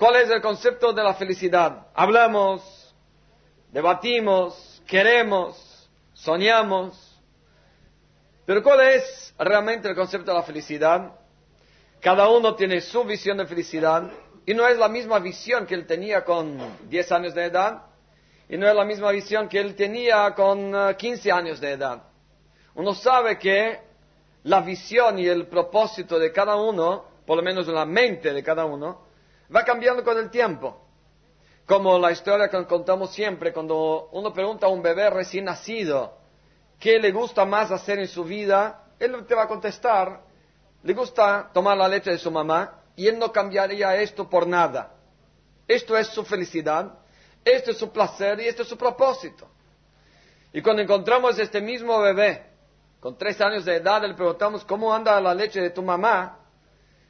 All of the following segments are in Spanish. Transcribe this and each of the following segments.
¿Cuál es el concepto de la felicidad? Hablamos, debatimos, queremos, soñamos. Pero ¿cuál es realmente el concepto de la felicidad? Cada uno tiene su visión de felicidad y no es la misma visión que él tenía con 10 años de edad y no es la misma visión que él tenía con 15 eh, años de edad. Uno sabe que la visión y el propósito de cada uno, por lo menos en la mente de cada uno, va cambiando con el tiempo. Como la historia que contamos siempre, cuando uno pregunta a un bebé recién nacido qué le gusta más hacer en su vida, él te va a contestar, le gusta tomar la leche de su mamá y él no cambiaría esto por nada. Esto es su felicidad, esto es su placer y esto es su propósito. Y cuando encontramos este mismo bebé con tres años de edad, le preguntamos cómo anda la leche de tu mamá.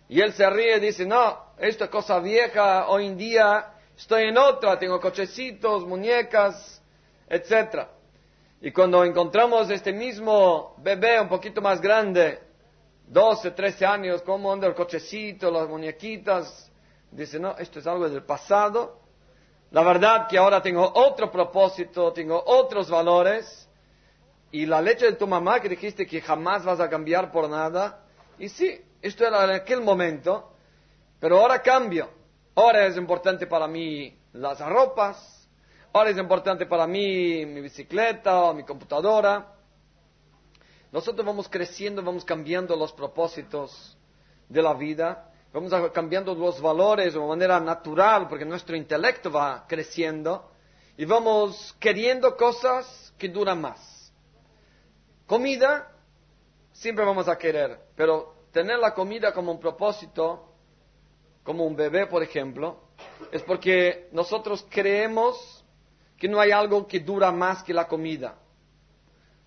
Y él se ríe y dice, no, esto es cosa vieja, hoy en día estoy en otra, tengo cochecitos, muñecas, etc. Y cuando encontramos este mismo bebé un poquito más grande, 12, 13 años, cómo anda el cochecito, las muñequitas, dice, no, esto es algo del pasado. La verdad que ahora tengo otro propósito, tengo otros valores y la leche de tu mamá que dijiste que jamás vas a cambiar por nada. Y sí, esto era en aquel momento, pero ahora cambio. Ahora es importante para mí las ropas, ahora es importante para mí mi bicicleta o mi computadora. Nosotros vamos creciendo, vamos cambiando los propósitos de la vida, vamos cambiando los valores de manera natural porque nuestro intelecto va creciendo y vamos queriendo cosas que duran más. Comida, siempre vamos a querer, pero tener la comida como un propósito, como un bebé, por ejemplo, es porque nosotros creemos que no hay algo que dura más que la comida.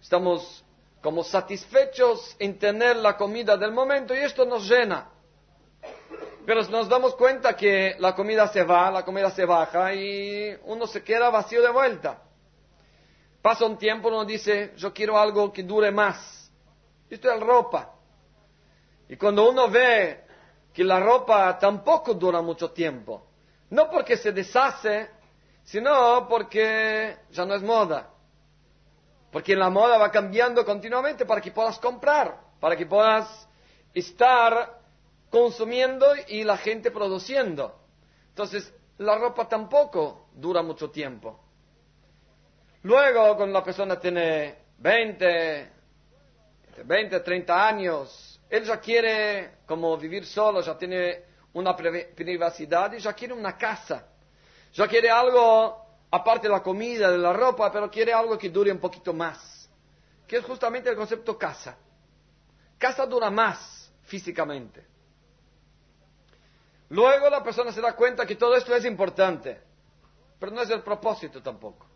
Estamos como satisfechos en tener la comida del momento y esto nos llena. Pero nos damos cuenta que la comida se va, la comida se baja y uno se queda vacío de vuelta. Pasa un tiempo, uno dice, yo quiero algo que dure más. Esto es ropa. Y cuando uno ve que la ropa tampoco dura mucho tiempo, no porque se deshace, sino porque ya no es moda. Porque la moda va cambiando continuamente para que puedas comprar, para que puedas estar consumiendo y la gente produciendo. Entonces, la ropa tampoco dura mucho tiempo. Luego, cuando la persona tiene 20, 20, 30 años, él ya quiere como vivir solo, ya tiene una privacidad y ya quiere una casa. Ya quiere algo, aparte de la comida, de la ropa, pero quiere algo que dure un poquito más. Que es justamente el concepto casa. Casa dura más físicamente. Luego la persona se da cuenta que todo esto es importante, pero no es el propósito tampoco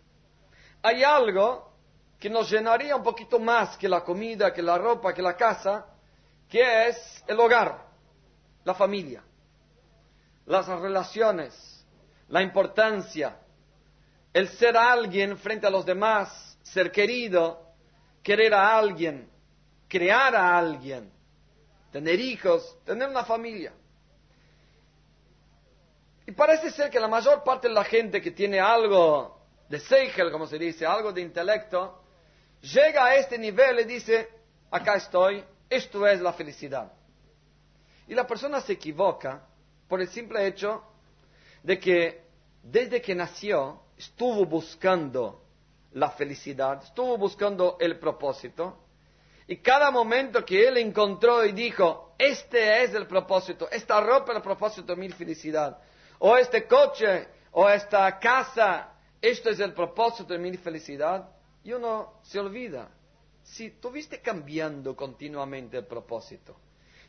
hay algo que nos llenaría un poquito más que la comida, que la ropa, que la casa, que es el hogar, la familia, las relaciones, la importancia, el ser alguien frente a los demás, ser querido, querer a alguien, crear a alguien, tener hijos, tener una familia. Y parece ser que la mayor parte de la gente que tiene algo de Seichel, como se dice, algo de intelecto, llega a este nivel y dice, acá estoy, esto es la felicidad. Y la persona se equivoca por el simple hecho de que desde que nació estuvo buscando la felicidad, estuvo buscando el propósito, y cada momento que él encontró y dijo, este es el propósito, esta ropa es el propósito de mi felicidad, o este coche, o esta casa, esto es el propósito de mi felicidad, y uno se olvida. Si tuviste cambiando continuamente el propósito,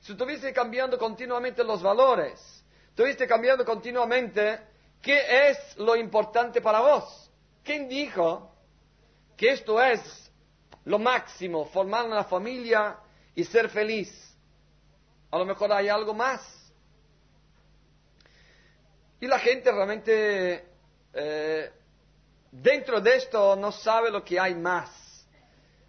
si tuviste cambiando continuamente los valores, tuviste cambiando continuamente qué es lo importante para vos. ¿Quién dijo que esto es lo máximo, formar una familia y ser feliz? A lo mejor hay algo más. Y la gente realmente eh, dentro de esto no sabe lo que hay más.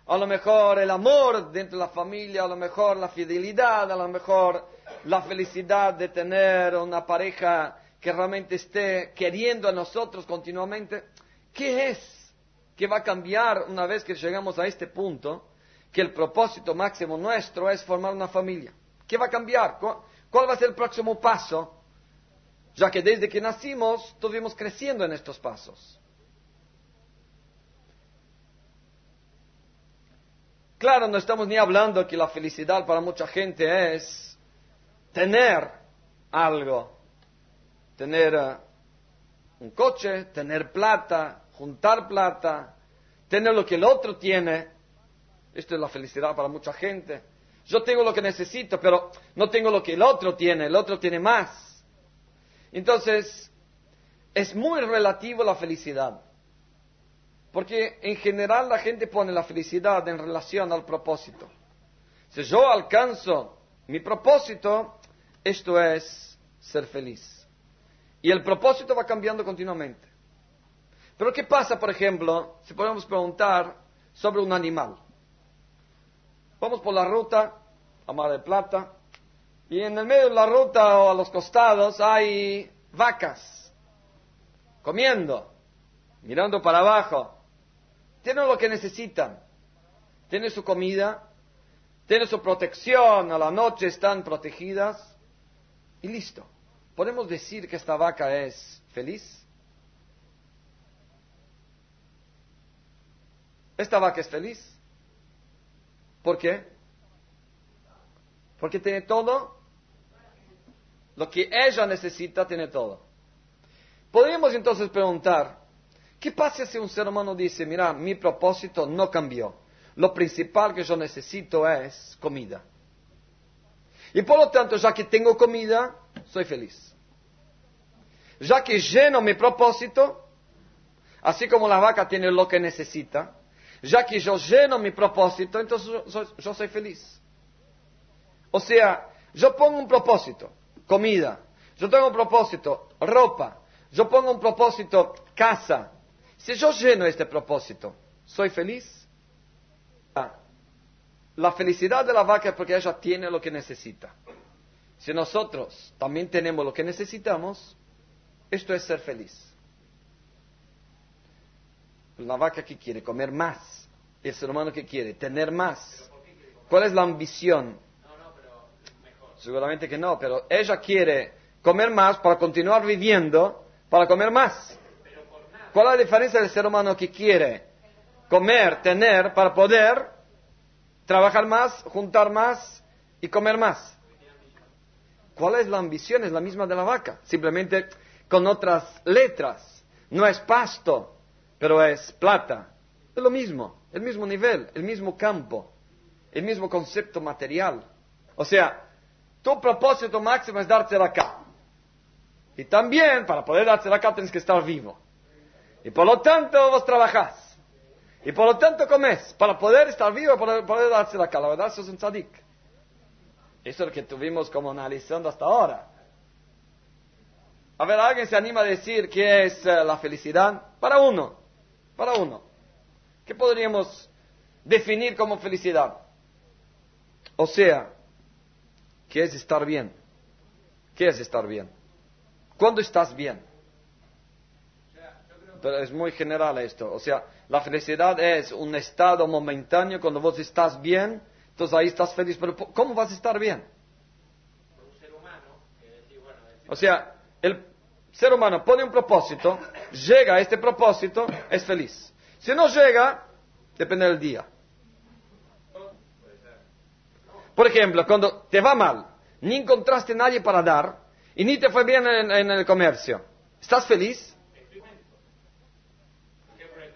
A lo mejor el amor dentro de la familia, a lo mejor la fidelidad, a lo mejor la felicidad de tener una pareja que realmente esté queriendo a nosotros continuamente? ¿Qué es que va a cambiar una vez que llegamos a este punto? Que el propósito máximo nuestro es formar una familia. ¿Qué va a cambiar? ¿Cuál va a ser el próximo paso? Ya que desde que nacimos estuvimos creciendo en estos pasos. Claro, no estamos ni hablando que la felicidad para mucha gente es tener algo, tener eh, un coche, tener plata, juntar plata, tener lo que el otro tiene. Esto es la felicidad para mucha gente. Yo tengo lo que necesito, pero no tengo lo que el otro tiene, el otro tiene más. Entonces, es muy relativo la felicidad. Porque en general la gente pone la felicidad en relación al propósito. Si yo alcanzo mi propósito, esto es ser feliz. Y el propósito va cambiando continuamente. Pero ¿qué pasa, por ejemplo, si podemos preguntar sobre un animal? Vamos por la ruta a Mar del Plata y en el medio de la ruta o a los costados hay vacas comiendo, mirando para abajo. Tienen lo que necesitan. Tienen su comida, tienen su protección, a la noche están protegidas y listo. ¿Podemos decir que esta vaca es feliz? ¿Esta vaca es feliz? ¿Por qué? Porque tiene todo. Lo que ella necesita, tiene todo. Podríamos entonces preguntar, ¿Qué pasa si un ser humano dice, mira, mi propósito no cambió? Lo principal que yo necesito es comida. Y por lo tanto, ya que tengo comida, soy feliz. Ya que lleno mi propósito, así como la vaca tiene lo que necesita, ya que yo lleno mi propósito, entonces yo, soy feliz. O sea, yo pongo un propósito, comida, yo tengo un propósito, ropa, yo pongo un propósito, casa, si yo lleno este propósito, ¿soy feliz? Ah, la felicidad de la vaca es porque ella tiene lo que necesita. Si nosotros también tenemos lo que necesitamos, esto es ser feliz. La vaca que quiere comer más, el ser humano que quiere tener más. ¿Cuál es la ambición? Seguramente que no, pero ella quiere comer más para continuar viviendo, para comer más. ¿Cuál es la diferencia del ser humano que quiere comer, tener, para poder trabajar más, juntar más y comer más? ¿Cuál es la ambición? Es la misma de la vaca, simplemente con otras letras. No es pasto, pero es plata. Es lo mismo, el mismo nivel, el mismo campo, el mismo concepto material. O sea, tu propósito máximo es darte la acá. Y también, para poder darte la acá, tienes que estar vivo. Y por lo tanto vos trabajás. Y por lo tanto comes. Para poder estar vivo, para poder darse la cara. La un tzadik. Eso es lo que tuvimos como analizando hasta ahora. A ver, ¿alguien se anima a decir qué es eh, la felicidad? Para uno. Para uno. ¿Qué podríamos definir como felicidad? O sea, ¿qué es estar bien? ¿Qué es estar bien? ¿Cuándo estás bien? Pero es muy general esto. O sea, la felicidad es un estado momentáneo cuando vos estás bien, entonces ahí estás feliz. Pero ¿cómo vas a estar bien? O sea, el ser humano pone un propósito, llega a este propósito, es feliz. Si no llega, depende del día. Por ejemplo, cuando te va mal, ni encontraste nadie para dar, y ni te fue bien en el comercio, ¿estás feliz?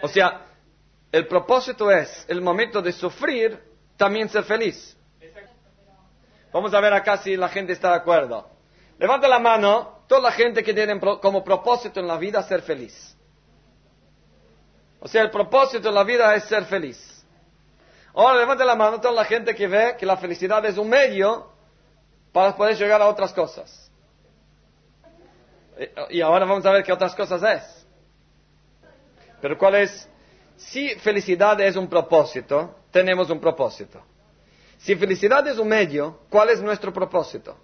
O sea, el propósito es el momento de sufrir, también ser feliz. Vamos a ver acá si la gente está de acuerdo. Levanta la mano, toda la gente que tiene como propósito en la vida ser feliz. O sea, el propósito en la vida es ser feliz. Ahora levanta la mano toda la gente que ve que la felicidad es un medio para poder llegar a otras cosas. Y ahora vamos a ver qué otras cosas es. Pero ¿cuál es? Si felicidad es un propósito, tenemos un propósito. Si felicidad es un medio, ¿cuál es nuestro propósito?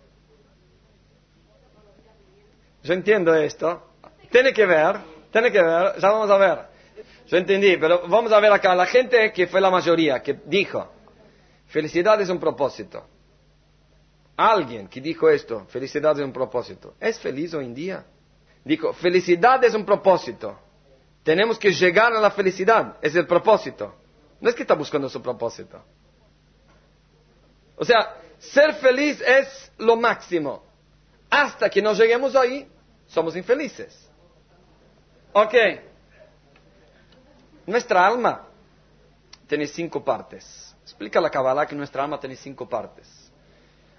yo entiendo esto. Tiene que ver, tiene que ver, ya vamos a ver. Yo entendí, pero vamos a ver acá. La gente que fue la mayoría, que dijo, felicidad es un propósito. Alguien que dijo esto, felicidad es un propósito, ¿es feliz hoy en día? Dijo, felicidad es un propósito. Tenemos que llegar a la felicidad, es el propósito. No es que está buscando su propósito. O sea, ser feliz es lo máximo. Hasta que no lleguemos ahí, somos infelices. Ok. Nuestra alma tiene cinco partes. Explica la Kabbalah que nuestra alma tiene cinco partes.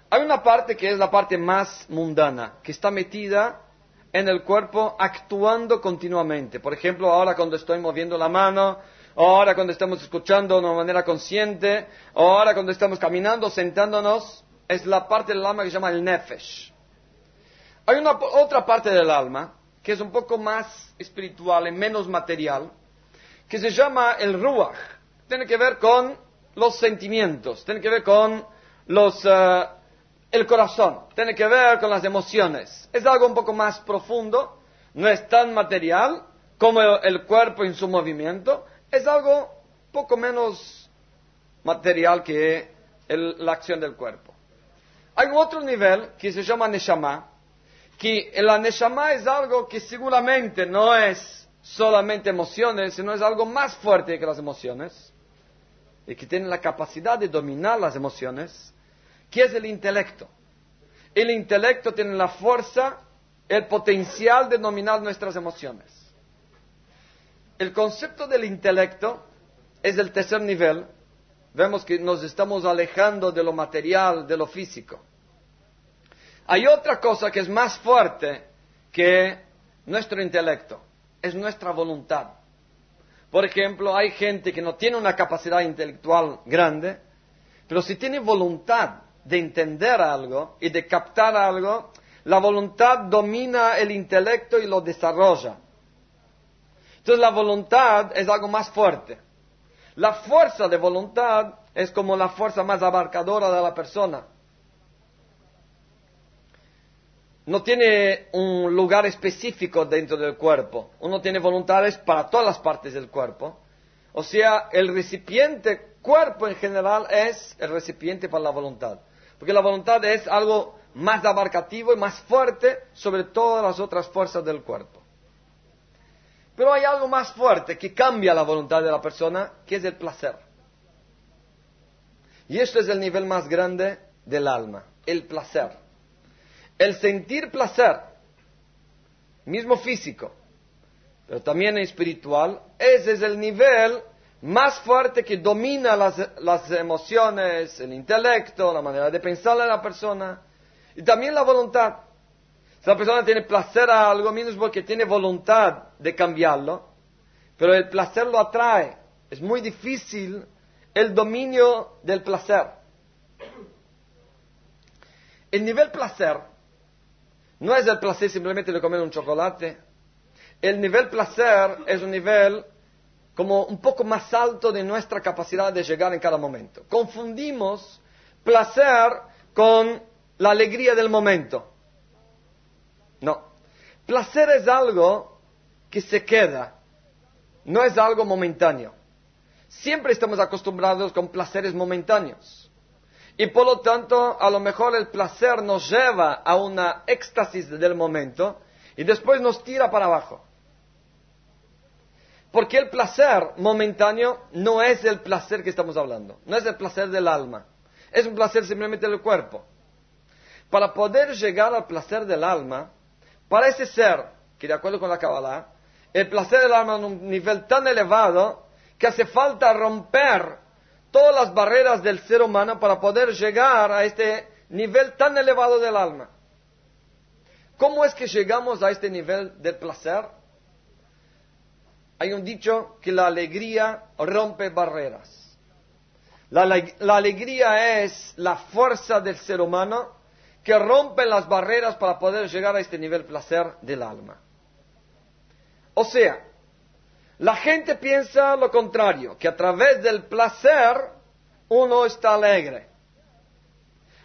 Hay una parte que es la parte más mundana, que está metida en el cuerpo actuando continuamente. Por ejemplo, ahora cuando estoy moviendo la mano, ahora cuando estamos escuchando de una manera consciente, ahora cuando estamos caminando, sentándonos, es la parte del alma que se llama el nefesh. Hay una otra parte del alma que es un poco más espiritual y menos material, que se llama el ruach. Tiene que ver con los sentimientos, tiene que ver con los, eh, el corazón, tiene que ver con las emociones. Es algo un poco más profundo, no es tan material como el cuerpo en su movimiento, es algo poco menos material que la acción del cuerpo. Hay otro nivel que se llama Neshama, que la Neshama es algo que seguramente no es solamente emociones, sino es algo más fuerte que las emociones, y que tiene la capacidad de dominar las emociones, que es el intelecto. El intelecto tiene la fuerza, el potencial de dominar nuestras emociones. El concepto del intelecto es el tercer nivel. Vemos que nos estamos alejando de lo material, de lo físico. Hay otra cosa que es más fuerte que nuestro intelecto, es nuestra voluntad. Por ejemplo, hay gente que no tiene una capacidad intelectual grande, pero si tiene voluntad de entender algo y de captar algo, la voluntad domina el intelecto y lo desarrolla. Entonces la voluntad es algo más fuerte. La fuerza de voluntad es como la fuerza más abarcadora de la persona. No tiene un lugar específico dentro del cuerpo. Uno tiene voluntades para todas las partes del cuerpo. O sea, el recipiente cuerpo en general es el recipiente para la voluntad. Porque la voluntad es algo más abarcativo y más fuerte sobre todas las otras fuerzas del cuerpo. Pero hay algo más fuerte que cambia la voluntad de la persona, que es el placer. Y esto es el nivel más grande del alma, el placer. El sentir placer, mismo físico, pero también espiritual, ese es el nivel más fuerte que domina las, emociones, el intelecto, la manera de pensar de la persona y también la voluntad. Si la persona tiene placer a algo, menos porque tiene voluntad de cambiarlo, pero el placer lo atrae. Es muy difícil el dominio del placer. El nivel placer no es el placer simplemente de comer un chocolate. El nivel placer es un nivel como un poco más alto de nuestra capacidad de llegar en cada momento. Confundimos placer con la alegría del momento. No. Placer es algo que se queda, no es algo momentáneo. Siempre estamos acostumbrados con placeres momentáneos. Y por lo tanto, a lo mejor el placer nos lleva a una éxtasis del momento y después nos tira para abajo. Porque el placer momentáneo no es el placer que estamos hablando, no es el placer del alma, es un placer simplemente del cuerpo. Para poder llegar al placer del alma, Parece ser que, de acuerdo con la Kabbalah, el placer del alma en un nivel tan elevado que hace falta romper todas las barreras del ser humano para poder llegar a este nivel tan elevado del alma. ¿Cómo es que llegamos a este nivel de placer? Hay un dicho que la alegría rompe barreras. La, alegría es la fuerza del ser humano que rompen las barreras para poder llegar a este nivel placer del alma. O sea, la gente piensa lo contrario, que a través del placer uno está alegre.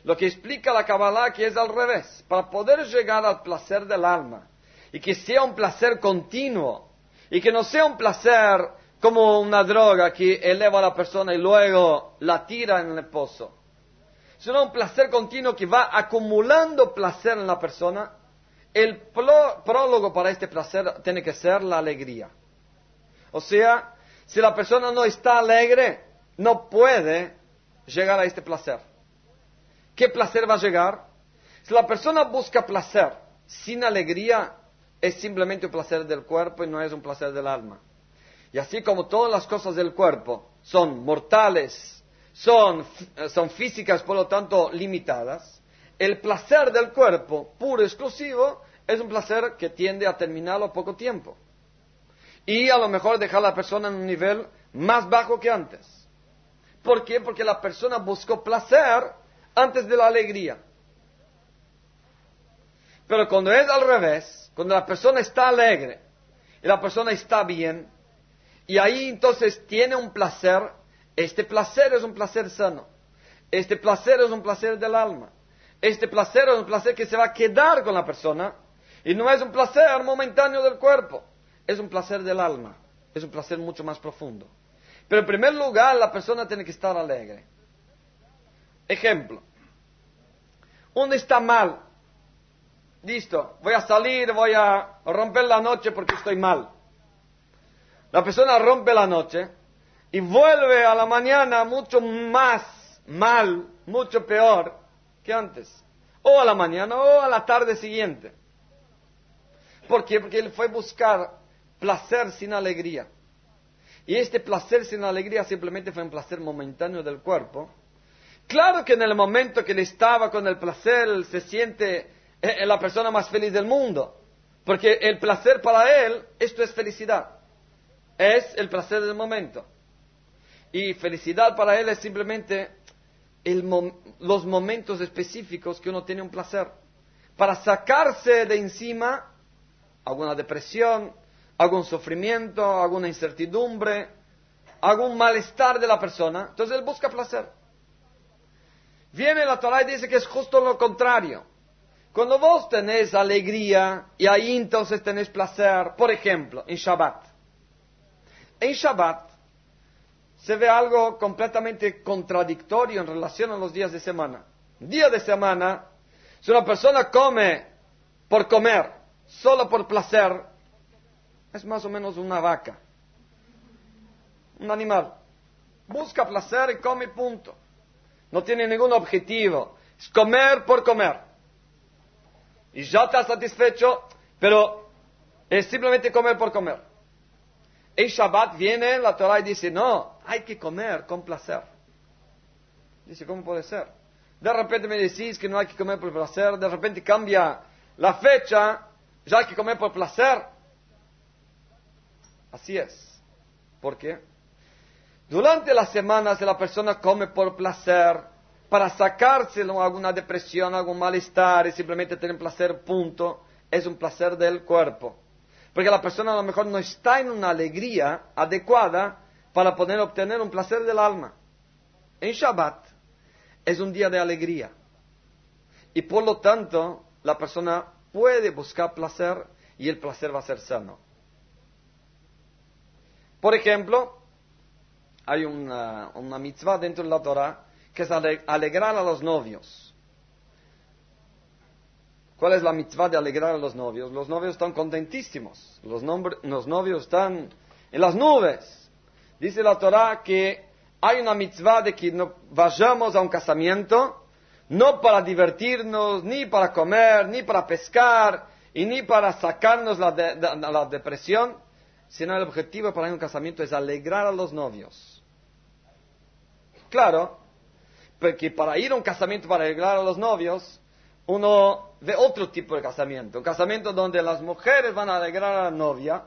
Lo que explica la Kabbalah que es al revés. Para poder llegar al placer del alma y que sea un placer continuo y que no sea un placer como una droga que eleva a la persona y luego la tira en el pozo, sino un placer continuo que va acumulando placer en la persona, el prólogo para este placer tiene que ser la alegría. O sea, si la persona no está alegre, no puede llegar a este placer. ¿Qué placer va a llegar? Si la persona busca placer sin alegría, es simplemente un placer del cuerpo y no es un placer del alma. Y así como todas las cosas del cuerpo son mortales, son, físicas, por lo tanto limitadas, el placer del cuerpo, puro y exclusivo, es un placer que tiende a terminar a poco tiempo. Y a lo mejor dejar a la persona en un nivel más bajo que antes. ¿Por qué? Porque la persona buscó placer antes de la alegría. Pero cuando es al revés, cuando la persona está alegre y la persona está bien, y ahí entonces tiene un placer, este placer es un placer sano, este placer es un placer del alma, este placer es un placer que se va a quedar con la persona y no es un placer momentáneo del cuerpo, es un placer del alma, es un placer mucho más profundo. Pero en primer lugar la persona tiene que estar alegre. Ejemplo, uno está mal, listo, voy a salir, voy a romper la noche porque estoy mal. La persona rompe la noche y vuelve a la mañana mucho más mal, mucho peor que antes. O a la mañana o a la tarde siguiente. ¿Por qué? Porque él fue buscar placer sin alegría. Y este placer sin alegría simplemente fue un placer momentáneo del cuerpo. Claro que en el momento que él estaba con el placer, se siente eh, la persona más feliz del mundo. Porque el placer para él, esto es felicidad. Es el placer del momento. Y felicidad para él es simplemente los momentos específicos que uno tiene un placer. Para sacarse de encima alguna depresión, algún sufrimiento, alguna incertidumbre, algún malestar de la persona. Entonces él busca placer. Viene la Torah y dice que es justo lo contrario. Cuando vos tenés alegría y ahí entonces tenés placer, por ejemplo, en Shabbat. En Shabbat se ve algo completamente contradictorio en relación a los días de semana. Día de semana, si una persona come por comer, solo por placer, es más o menos una vaca, un animal. Busca placer y come punto. No tiene ningún objetivo. Es comer por comer y ya está satisfecho, pero es simplemente comer por comer. En Shabbat viene la Torah y dice, no, hay que comer con placer. Dice, ¿cómo puede ser? De repente me decís que no hay que comer por placer, de repente cambia la fecha, ya hay que comer por placer. Así es. ¿Por qué? Durante las semanas la persona come por placer, para sacárselo alguna depresión, algún malestar y simplemente tener placer, punto, es un placer del cuerpo. Porque la persona a lo mejor no está en una alegría adecuada para poder obtener un placer del alma. En Shabbat es un día de alegría. Y por lo tanto, la persona puede buscar placer y el placer va a ser sano. Por ejemplo, hay una, una mitzvah dentro de la Torah que es alegrar a los novios. ¿Cuál es la mitzvah de alegrar a los novios? Los novios están contentísimos. Los, novios están en las nubes. Dice la Torah que hay una mitzvah de que no vayamos a un casamiento no para divertirnos, ni para comer, ni para pescar, y ni para sacarnos la, la depresión, sino el objetivo para un casamiento es alegrar a los novios. Claro, porque para ir a un casamiento para arreglar a los novios, uno ve otro tipo de casamiento. Un casamiento donde las mujeres van a alegrar a la novia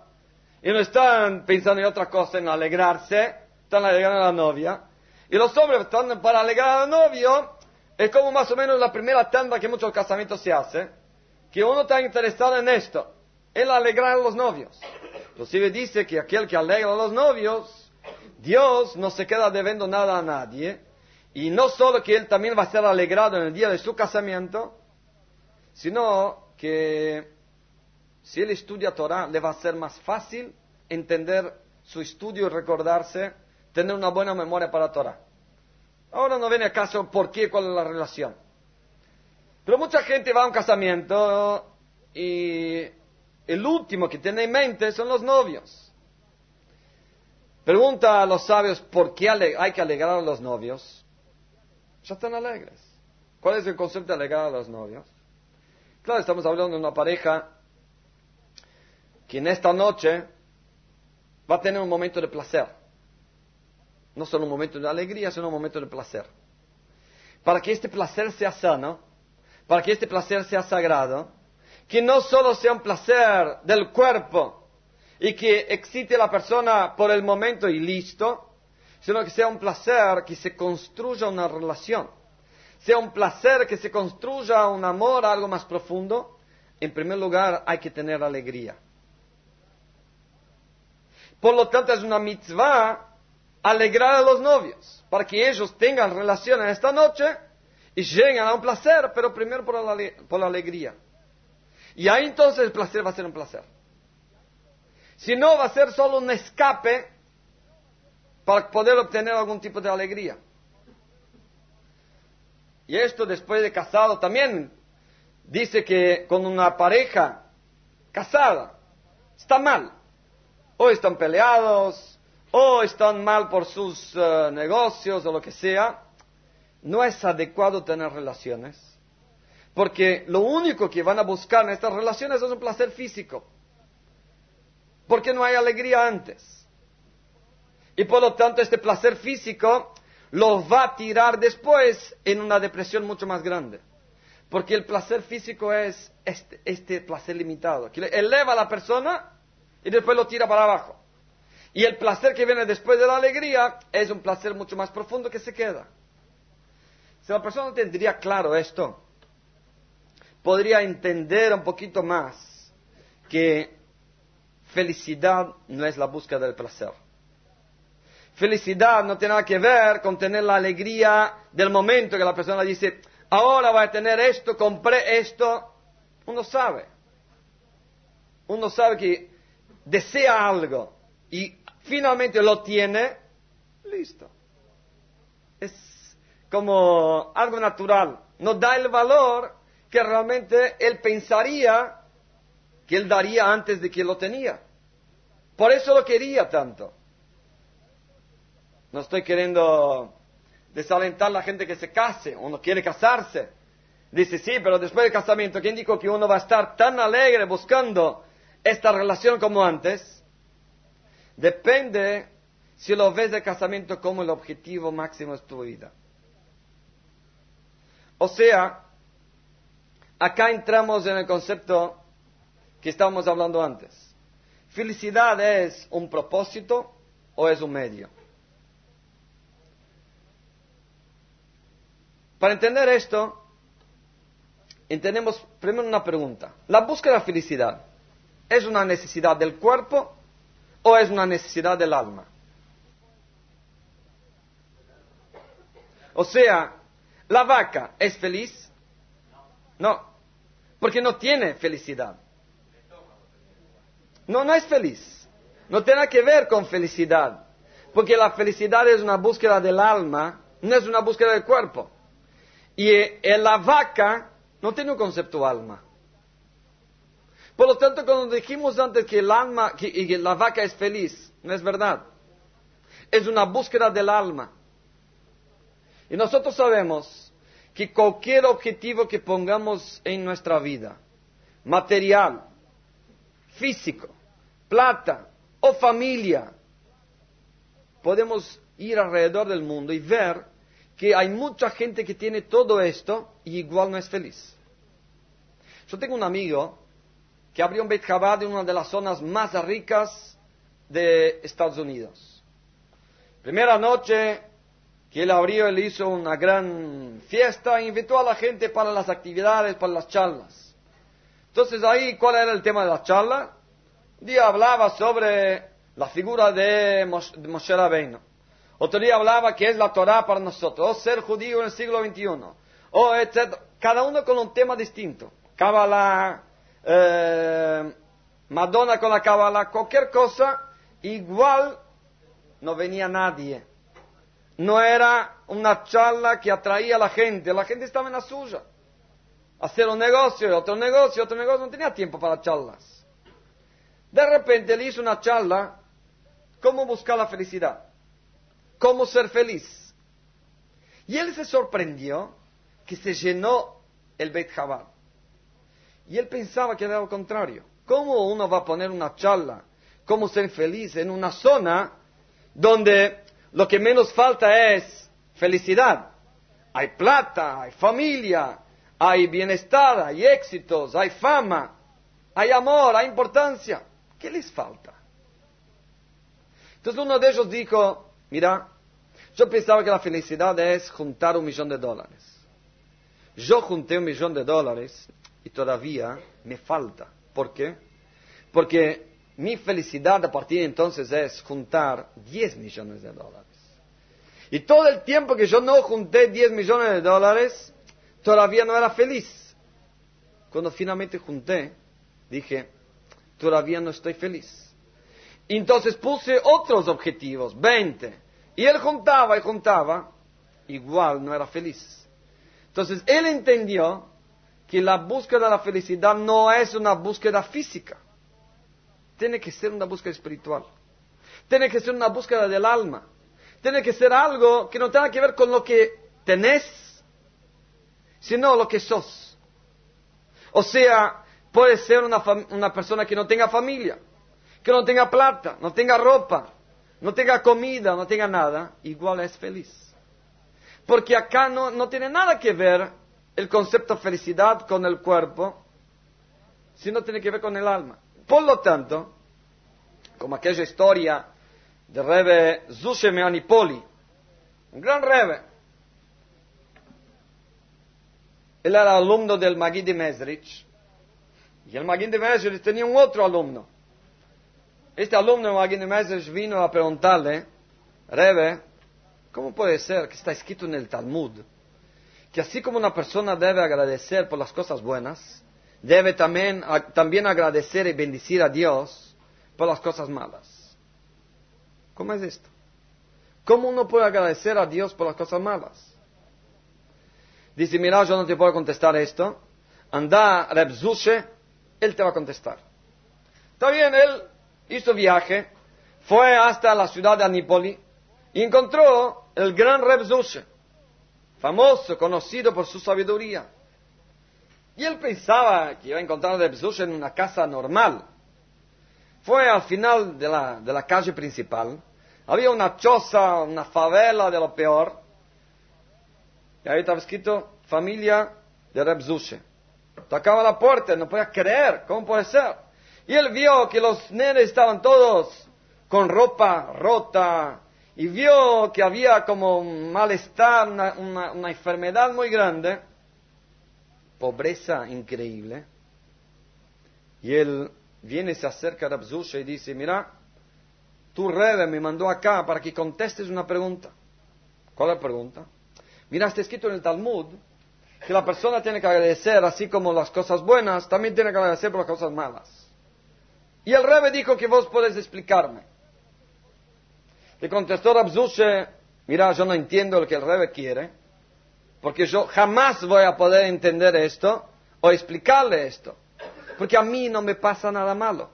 y no están pensando en otra cosa, en alegrarse, están alegrando a la novia. Y los hombres están para alegrar al novio, es como más o menos la primera tanda que muchos casamientos se hacen, que uno está interesado en esto, en alegrar a los novios. Inclusive dice que aquel que alegra a los novios, Dios no se queda debiendo nada a nadie, Y no solo que él también va a ser alegrado en el día de su casamiento, sino que si él estudia Torah, le va a ser más fácil entender su estudio y recordarse, tener una buena memoria para Torah. Ahora no viene acaso por qué, cuál es la relación. Pero mucha gente va a un casamiento y el último que tiene en mente son los novios. Pregunta a los sabios por qué hay que alegrar a los novios. Ya están alegres. ¿Cuál es el concepto de alegrar a los novios? Claro, estamos hablando de una pareja que en esta noche va a tener un momento de placer. No solo un momento de alegría, sino un momento de placer. Para que este placer sea sano, para que este placer sea sagrado, que no solo sea un placer del cuerpo y que excite a la persona por el momento y listo, sino que sea un placer que se construya una relación, sea un placer que se construya un amor, algo más profundo, en primer lugar hay que tener alegría. Por lo tanto, es una mitzvah alegrar a los novios, para que ellos tengan relación en esta noche y lleguen a un placer, pero primero por la, por la alegría. Y ahí entonces el placer va a ser un placer. Si no, va a ser solo un escape para poder obtener algún tipo de alegría. Y esto después de casado también dice que con una pareja casada está mal. O están peleados, o están mal por sus eh, negocios o lo que sea no es adecuado tener relaciones, porque lo único que van a buscar en estas relaciones es un placer físico, porque no hay alegría antes. Y por lo tanto este placer físico lo va a tirar después en una depresión mucho más grande. Porque el placer físico es este, este placer limitado, que eleva a la persona y después lo tira para abajo. Y el placer que viene después de la alegría es un placer mucho más profundo que se queda. Si la persona tendría claro esto, podría entender un poquito más que felicidad no es la búsqueda del placer. Felicidad no tiene nada que ver con tener la alegría del momento que la persona dice, ahora voy a tener esto, compré esto. Uno sabe. Uno sabe que desea algo y finalmente lo tiene, listo. Es como algo natural, no da el valor que realmente él pensaría que él daría antes de que lo tenía. Por eso lo quería tanto. No estoy queriendo desalentar a la gente que se case, uno quiere casarse. Dice, sí, pero después del casamiento, ¿quién dijo que uno va a estar tan alegre buscando esta relación como antes? Depende si lo ves el casamiento como el objetivo máximo de tu vida. O sea, acá entramos en el concepto que estábamos hablando antes. ¿Felicidad es un propósito o es un medio? Para entender esto, entendemos primero una pregunta. ¿La búsqueda de felicidad es una necesidad del cuerpo o es una necesidad del alma? O sea, ¿La vaca es feliz? No, porque no tiene felicidad. No, no es feliz. No tiene que ver con felicidad. Porque la felicidad es una búsqueda del alma, no es una búsqueda del cuerpo. Y eh, la vaca no tiene un concepto alma. Por lo tanto, cuando dijimos antes que el alma, que la vaca es feliz, no es verdad. Es una búsqueda del alma. Y nosotros sabemos que cualquier objetivo que pongamos en nuestra vida, material, físico, plata o familia, podemos ir alrededor del mundo y ver que hay mucha gente que tiene todo esto y igual no es feliz. Yo tengo un amigo que abrió un Beit Chabad en una de las zonas más ricas de Estados Unidos. Primera noche, que él abrió, él hizo una gran fiesta e invitó a la gente para las actividades, para las charlas. Entonces ahí, ¿cuál era el tema de la charla? Un día hablaba sobre la figura de Moshe Rabbeinu. Otro día hablaba que es la Torah para nosotros, o ser judío en el siglo XXI, o etc. Cada uno con un tema distinto. Kabbalah, eh, Madonna con la Kabbalah, cualquier cosa, igual no venía nadie. No era una charla que atraía a la gente, la gente estaba en la suya. Hacer un negocio, otro negocio, otro negocio, no tenía tiempo para charlas. De repente le hizo una charla, cómo buscar la felicidad, cómo ser feliz. Y él se sorprendió que se llenó el Beit Chabad. Y él pensaba que era lo contrario. ¿Cómo uno va a poner una charla? ¿Cómo ser feliz en una zona donde lo que menos falta es felicidad? Hay plata, hay familia, hay bienestar, hay éxitos, hay fama, hay amor, hay importancia. ¿Qué les falta? Entonces uno de ellos dijo, mira, yo pensaba que la felicidad es juntar un millón de dólares. Yo junté un millón de dólares y todavía me falta. ¿Por qué? Porque mi felicidad a partir de entonces es juntar 10 millones de dólares. Y todo el tiempo que yo no junté 10 millones de dólares, todavía no era feliz. Cuando finalmente junté, dije, todavía no estoy feliz. Entonces puse otros objetivos, 20. Y él juntaba y juntaba, igual no era feliz. Entonces él entendió que la búsqueda de la felicidad no es una búsqueda física. Tiene que ser una búsqueda espiritual. Tiene que ser una búsqueda del alma. Tiene que ser algo que no tenga que ver con lo que tenés, sino lo que sos. O sea, puede ser una, una persona que no tenga familia, que no tenga plata, no tenga ropa, no tenga comida, no tenga nada, igual es feliz. Porque acá no, no tiene nada que ver el concepto felicidad con el cuerpo, sino tiene que ver con el alma. Por lo tanto, como aquella historia de Rebe Zushe un gran Rebe, él era alumno del Magui de Mesrich, y el Magui de Mesrich tenía un otro alumno. Este alumno de Mesrich vino a preguntarle, Rebe, ¿cómo puede ser que está escrito en el Talmud que así como una persona debe agradecer por las cosas buenas, debe también, también agradecer y bendecir a Dios por las cosas malas. ¿Cómo es esto? ¿Cómo uno puede agradecer a Dios por las cosas malas? Dice, mira, yo no te puedo contestar esto. Anda, Reb Zushe, él te va a contestar. Está bien, él hizo viaje, fue hasta la ciudad de Anípoli y encontró el gran Reb Zushe famoso, conocido por su sabiduría. Y él pensaba que iba a encontrar a Reb en una casa normal. Fue al final de la, de la calle principal. Había una choza, una favela de lo peor. Y ahí estaba escrito familia de Reb Tocaba la puerta, no podía creer, ¿cómo puede ser? Y él vio que los nenes estaban todos con ropa rota, y vio que había como un malestar, una, enfermedad muy grande, pobreza increíble, y él viene, se acerca a Rabzusha y dice, mira, tu Rebe me mandó acá para que contestes una pregunta. ¿Cuál es la pregunta? Mira, está escrito en el Talmud que la persona tiene que agradecer, así como las cosas buenas, también tiene que agradecer por las cosas malas. Y el Rebe dijo que vos podés explicarme. Le contestó Rabzushe, mira, yo no entiendo lo que el Rebe quiere, porque yo jamás voy a poder entender esto o explicarle esto, porque a mí no me pasa nada malo.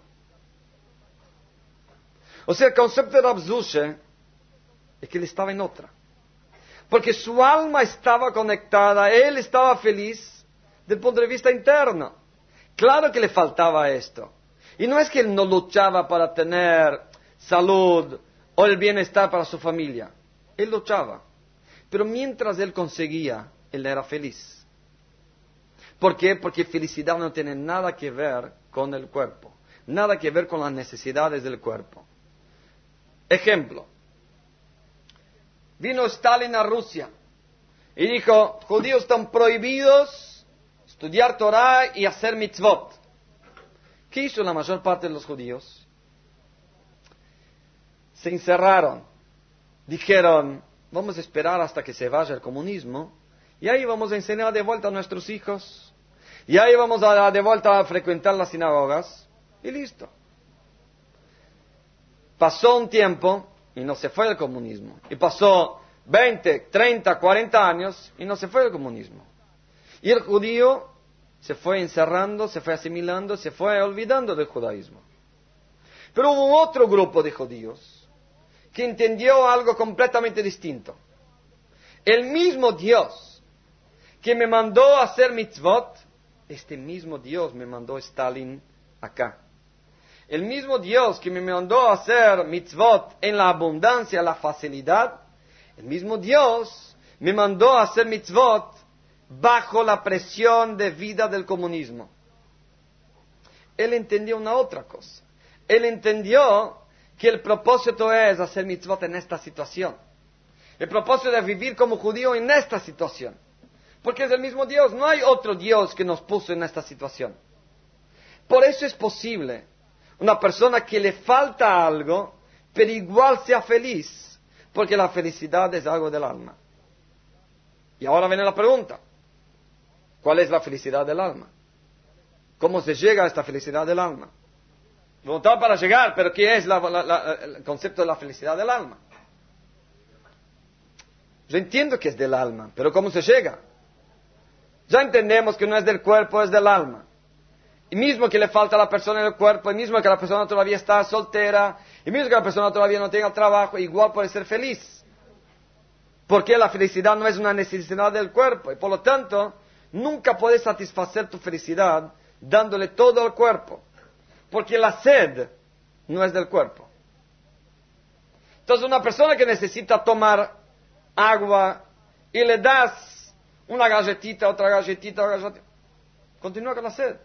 O sea, el concepto de Rabzushe es que él estaba en otra, porque su alma estaba conectada, él estaba feliz del punto de vista interno. Claro que le faltaba esto. Y no es que él no luchaba para tener salud, o el bienestar para su familia. Él luchaba. Pero mientras él conseguía, él era feliz. ¿Por qué? Porque felicidad no tiene nada que ver con el cuerpo, nada que ver con las necesidades del cuerpo. Ejemplo, vino Stalin a Rusia y dijo, judíos están prohibidos estudiar Torah y hacer mitzvot. ¿Qué hizo la mayor parte de los judíos? se encerraron dijeron, vamos a esperar hasta que se vaya el comunismo y ahí vamos a enseñar de vuelta a nuestros hijos y ahí vamos a de vuelta a frecuentar las sinagogas y listo. Pasó un tiempo y no se fue el comunismo. Y pasó 20, 30, 40 años y no se fue el comunismo. Y el judío se fue encerrando, se fue asimilando, se fue olvidando del judaísmo. Pero hubo otro grupo de judíos que entendió algo completamente distinto. El mismo Dios que me mandó a hacer mitzvot, este mismo Dios me mandó Stalin acá. El mismo Dios que me mandó a hacer mitzvot en la abundancia, la facilidad, el mismo Dios me mandó a hacer mitzvot bajo la presión de vida del comunismo. Él entendió una otra cosa. Él entendió que el propósito es hacer mitzvot en esta situación. El propósito es vivir como judío en esta situación. Porque es el mismo Dios. No hay otro Dios que nos puso en esta situación. Por eso es posible una persona que le falta algo, pero igual sea feliz. Porque la felicidad es algo del alma. Y ahora viene la pregunta. ¿Cuál es la felicidad del alma? ¿Cómo se llega a esta felicidad del alma? Voluntad para llegar, pero ¿qué es el concepto de la felicidad del alma? Yo entiendo que es del alma, pero ¿cómo se llega? Ya entendemos que no es del cuerpo, es del alma. Y mismo que le falta a la persona el cuerpo, y mismo que la persona todavía está soltera, y mismo que la persona todavía no tenga trabajo, igual puede ser feliz. Porque la felicidad no es una necesidad del cuerpo, y por lo tanto, Nunca puedes satisfacer tu felicidad dándole todo al cuerpo, porque la sed no es del cuerpo. Entonces una persona que necesita tomar agua y le das una galletita, otra galletita, otra galletita, continúa con la sed.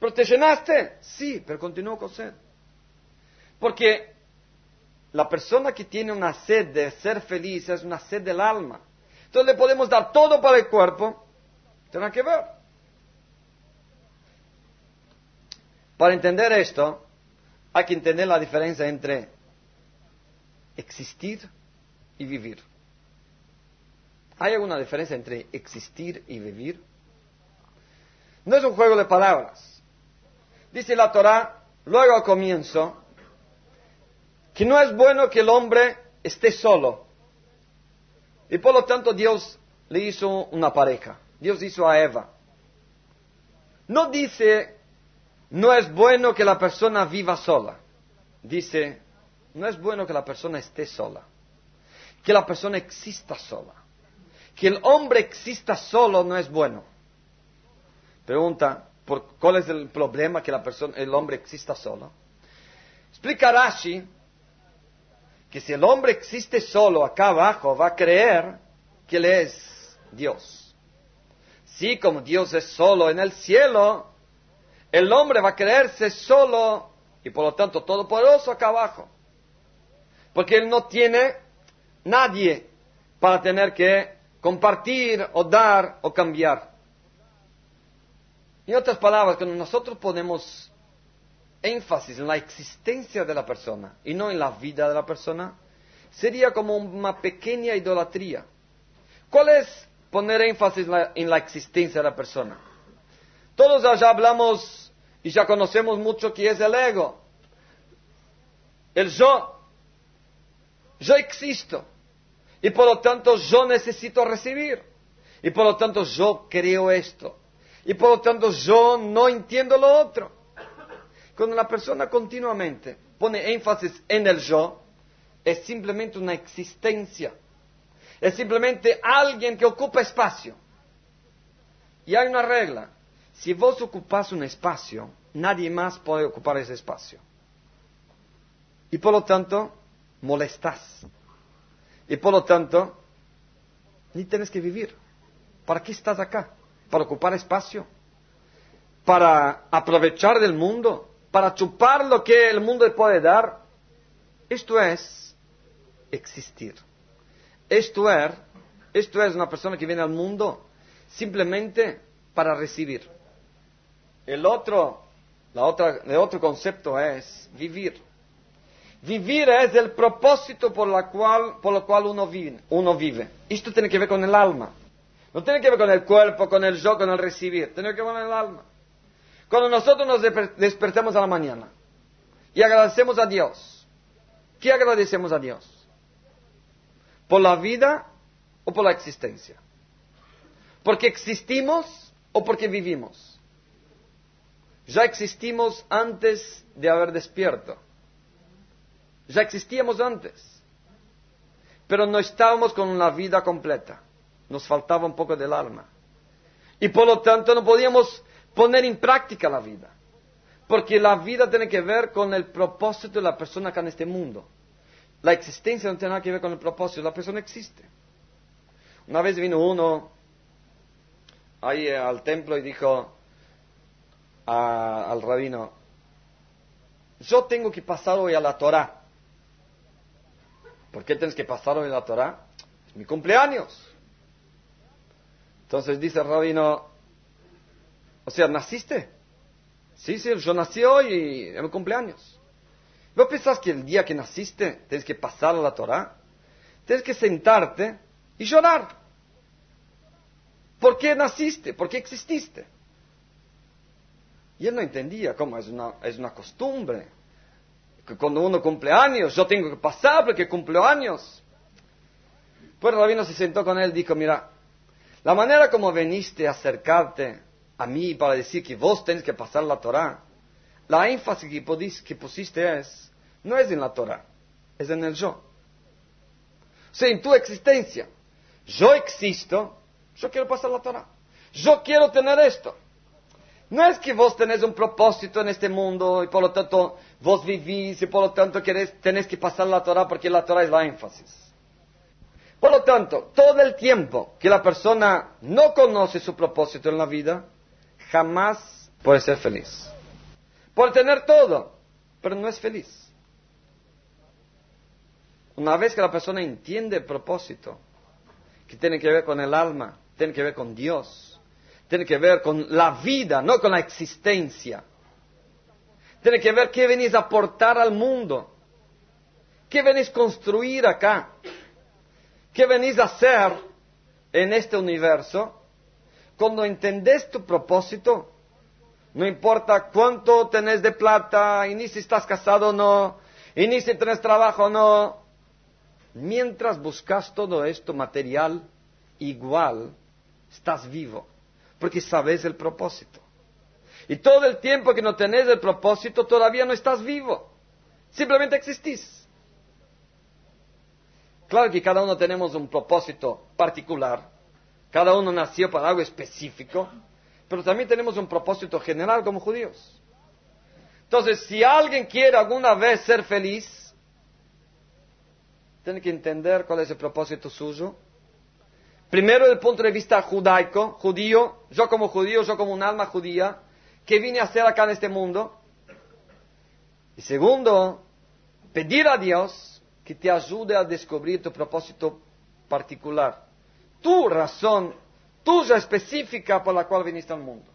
¿Pero te llenaste? Sí, pero continúa con sed. Porque la persona que tiene una sed de ser feliz es una sed del alma. Entonces le podemos dar todo para el cuerpo, tiene que ver. Para entender esto, hay que entender la diferencia entre existir y vivir. ¿Hay alguna diferencia entre existir y vivir? No es un juego de palabras. Dice la Torah, luego al comienzo, que no es bueno que el hombre esté solo. Y por lo tanto Dios le hizo una pareja. Dios hizo a Eva. No dice, no es bueno que la persona viva sola. Dice, no es bueno que la persona esté sola. Que la persona exista sola. Que el hombre exista solo no es bueno. Pregunta, ¿por ¿cuál es el problema que la persona, el hombre exista solo? Explica Rashi que si el hombre existe solo acá abajo, va a creer que él es Dios. Sí, como Dios es solo en el cielo, el hombre va a creerse solo y por lo tanto todopoderoso acá abajo. Porque él no tiene nadie para tener que compartir o dar o cambiar. En otras palabras, cuando nosotros ponemos énfasis en la existencia de la persona y no en la vida de la persona, sería como una pequeña idolatría. ¿Cuál es poner énfasis en la, existencia de la persona. Todos ya hablamos y ya conocemos mucho que es el ego. El yo. Yo existo. Y por lo tanto yo necesito recibir. Y por lo tanto yo creo esto. Y por lo tanto yo no entiendo lo otro. Cuando la persona continuamente pone énfasis en el yo, es simplemente una existencia es simplemente alguien que ocupa espacio. Y hay una regla. Si vos ocupas un espacio, nadie más puede ocupar ese espacio. Y por lo tanto, molestas. Y por lo tanto, ni tienes que vivir. ¿Para qué estás acá? ¿Para ocupar espacio? ¿Para aprovechar del mundo? ¿Para chupar lo que el mundo puede dar? Esto es existir. Esto es, esto es una persona que viene al mundo simplemente para recibir. El otro, la otra, el otro concepto es vivir. Vivir es el propósito por, la cual, por lo cual uno vive, uno vive. Esto tiene que ver con el alma. No tiene que ver con el cuerpo, con el yo, con el recibir. Tiene que ver con el alma. Cuando nosotros nos despertamos a la mañana y agradecemos a Dios, ¿qué agradecemos a Dios? ¿Por la vida o por la existencia? ¿Porque existimos o porque vivimos? Ya existimos antes de haber despierto. Ya existíamos antes. Pero no estábamos con la vida completa. Nos faltaba un poco del alma. Y por lo tanto no podíamos poner en práctica la vida. Porque la vida tiene que ver con el propósito de la persona acá en este mundo. La existencia no tiene nada que ver con el propósito, la persona existe. Una vez vino uno ahí al templo y dijo al rabino, yo tengo que pasar hoy a la Torah. ¿Por qué tienes que pasar hoy a la Torah? Es mi cumpleaños. Entonces dice el rabino, o sea, ¿naciste? Sí, sí, yo nací hoy y es mi cumpleaños. ¿Vos pensás que el día que naciste tienes que pasar la Torah? Tienes que sentarte y llorar. ¿Por qué naciste? ¿Por qué exististe? Y él no entendía cómo es una, es una costumbre. Que cuando uno cumple años, yo tengo que pasar porque cumple años. Pues rabino se sentó con él y dijo, mira, la manera como veniste a acercarte a mí para decir que vos tenés que pasar la Torah, la énfasis que, pusiste es, no es en la Torah, es en el yo. O sea, en tu existencia. Yo existo, yo quiero pasar la Torah. Yo quiero tener esto. No es que vos tenés un propósito en este mundo y por lo tanto vos vivís y por lo tanto querés, tenés que pasar la Torah porque la Torah es la énfasis. Por lo tanto, todo el tiempo que la persona no conoce su propósito en la vida, jamás puede ser feliz. Puede tener todo, pero no es feliz. Una vez que la persona entiende el propósito, que tiene que ver con el alma, tiene que ver con Dios, tiene que ver con la vida, no con la existencia. Tiene que ver qué venís a aportar al mundo, qué venís a construir acá, qué venís a hacer en este universo cuando entendés tu propósito, no importa cuánto tenés de plata, y ni si estás casado o no, y ni si tenés trabajo o no, mientras buscas todo esto material, igual estás vivo, porque sabes el propósito. Y todo el tiempo que no tenés el propósito, todavía no estás vivo, simplemente existís. Claro que cada uno tenemos un propósito particular, cada uno nació para algo específico, pero también tenemos un propósito general como judíos. Entonces, si alguien quiere alguna vez ser feliz, tiene que entender cuál es el propósito suyo. Primero, desde el punto de vista judaico, judío, yo como judío, yo como un alma judía, ¿qué vine a hacer acá en este mundo? Y segundo, pedir a Dios que te ayude a descubrir tu propósito particular tu razón tuya específica por la cual viniste al mundo.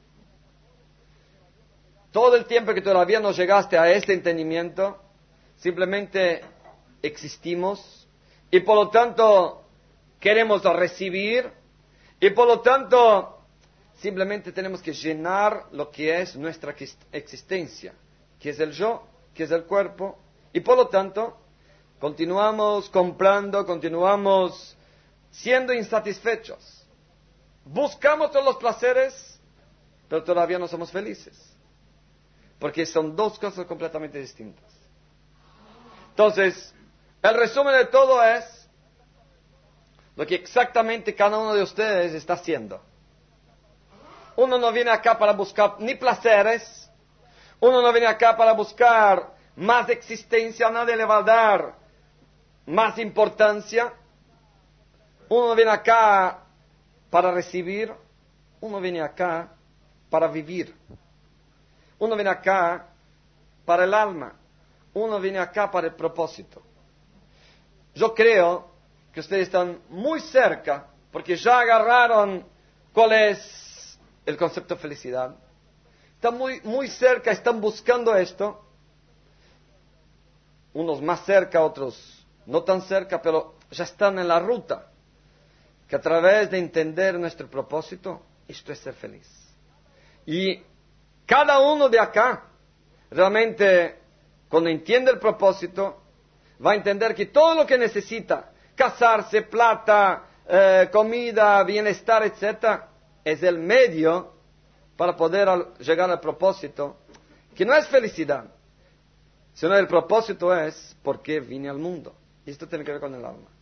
Todo el tiempo que todavía no llegaste a este entendimiento, simplemente existimos y por lo tanto queremos recibir y por lo tanto simplemente tenemos que llenar lo que es nuestra existencia, que es el yo, que es el cuerpo y por lo tanto continuamos comprando, continuamos siendo insatisfechos. Buscamos todos los placeres, pero todavía no somos felices. Porque son dos cosas completamente distintas. Entonces, el resumen de todo es lo que exactamente cada uno de ustedes está haciendo. Uno no viene acá para buscar ni placeres, uno no viene acá para buscar más existencia, nadie le va a dar más importancia, uno viene acá para recibir, uno viene acá para vivir. Uno viene acá para el alma, uno viene acá para el propósito. Yo creo que ustedes están muy cerca, porque ya agarraron cuál es el concepto de felicidad. Están muy, muy cerca, están buscando esto. unos más cerca, otros no tan cerca, pero ya están en la ruta, que a través de entender nuestro propósito, esto es ser feliz. Y cada uno de acá, realmente, cuando entiende el propósito, va a entender que todo lo que necesita, casarse, plata, eh, comida, bienestar, etc., es el medio para poder llegar al propósito, que no es felicidad, sino el propósito es por qué vine al mundo. Y esto tiene que ver con el alma.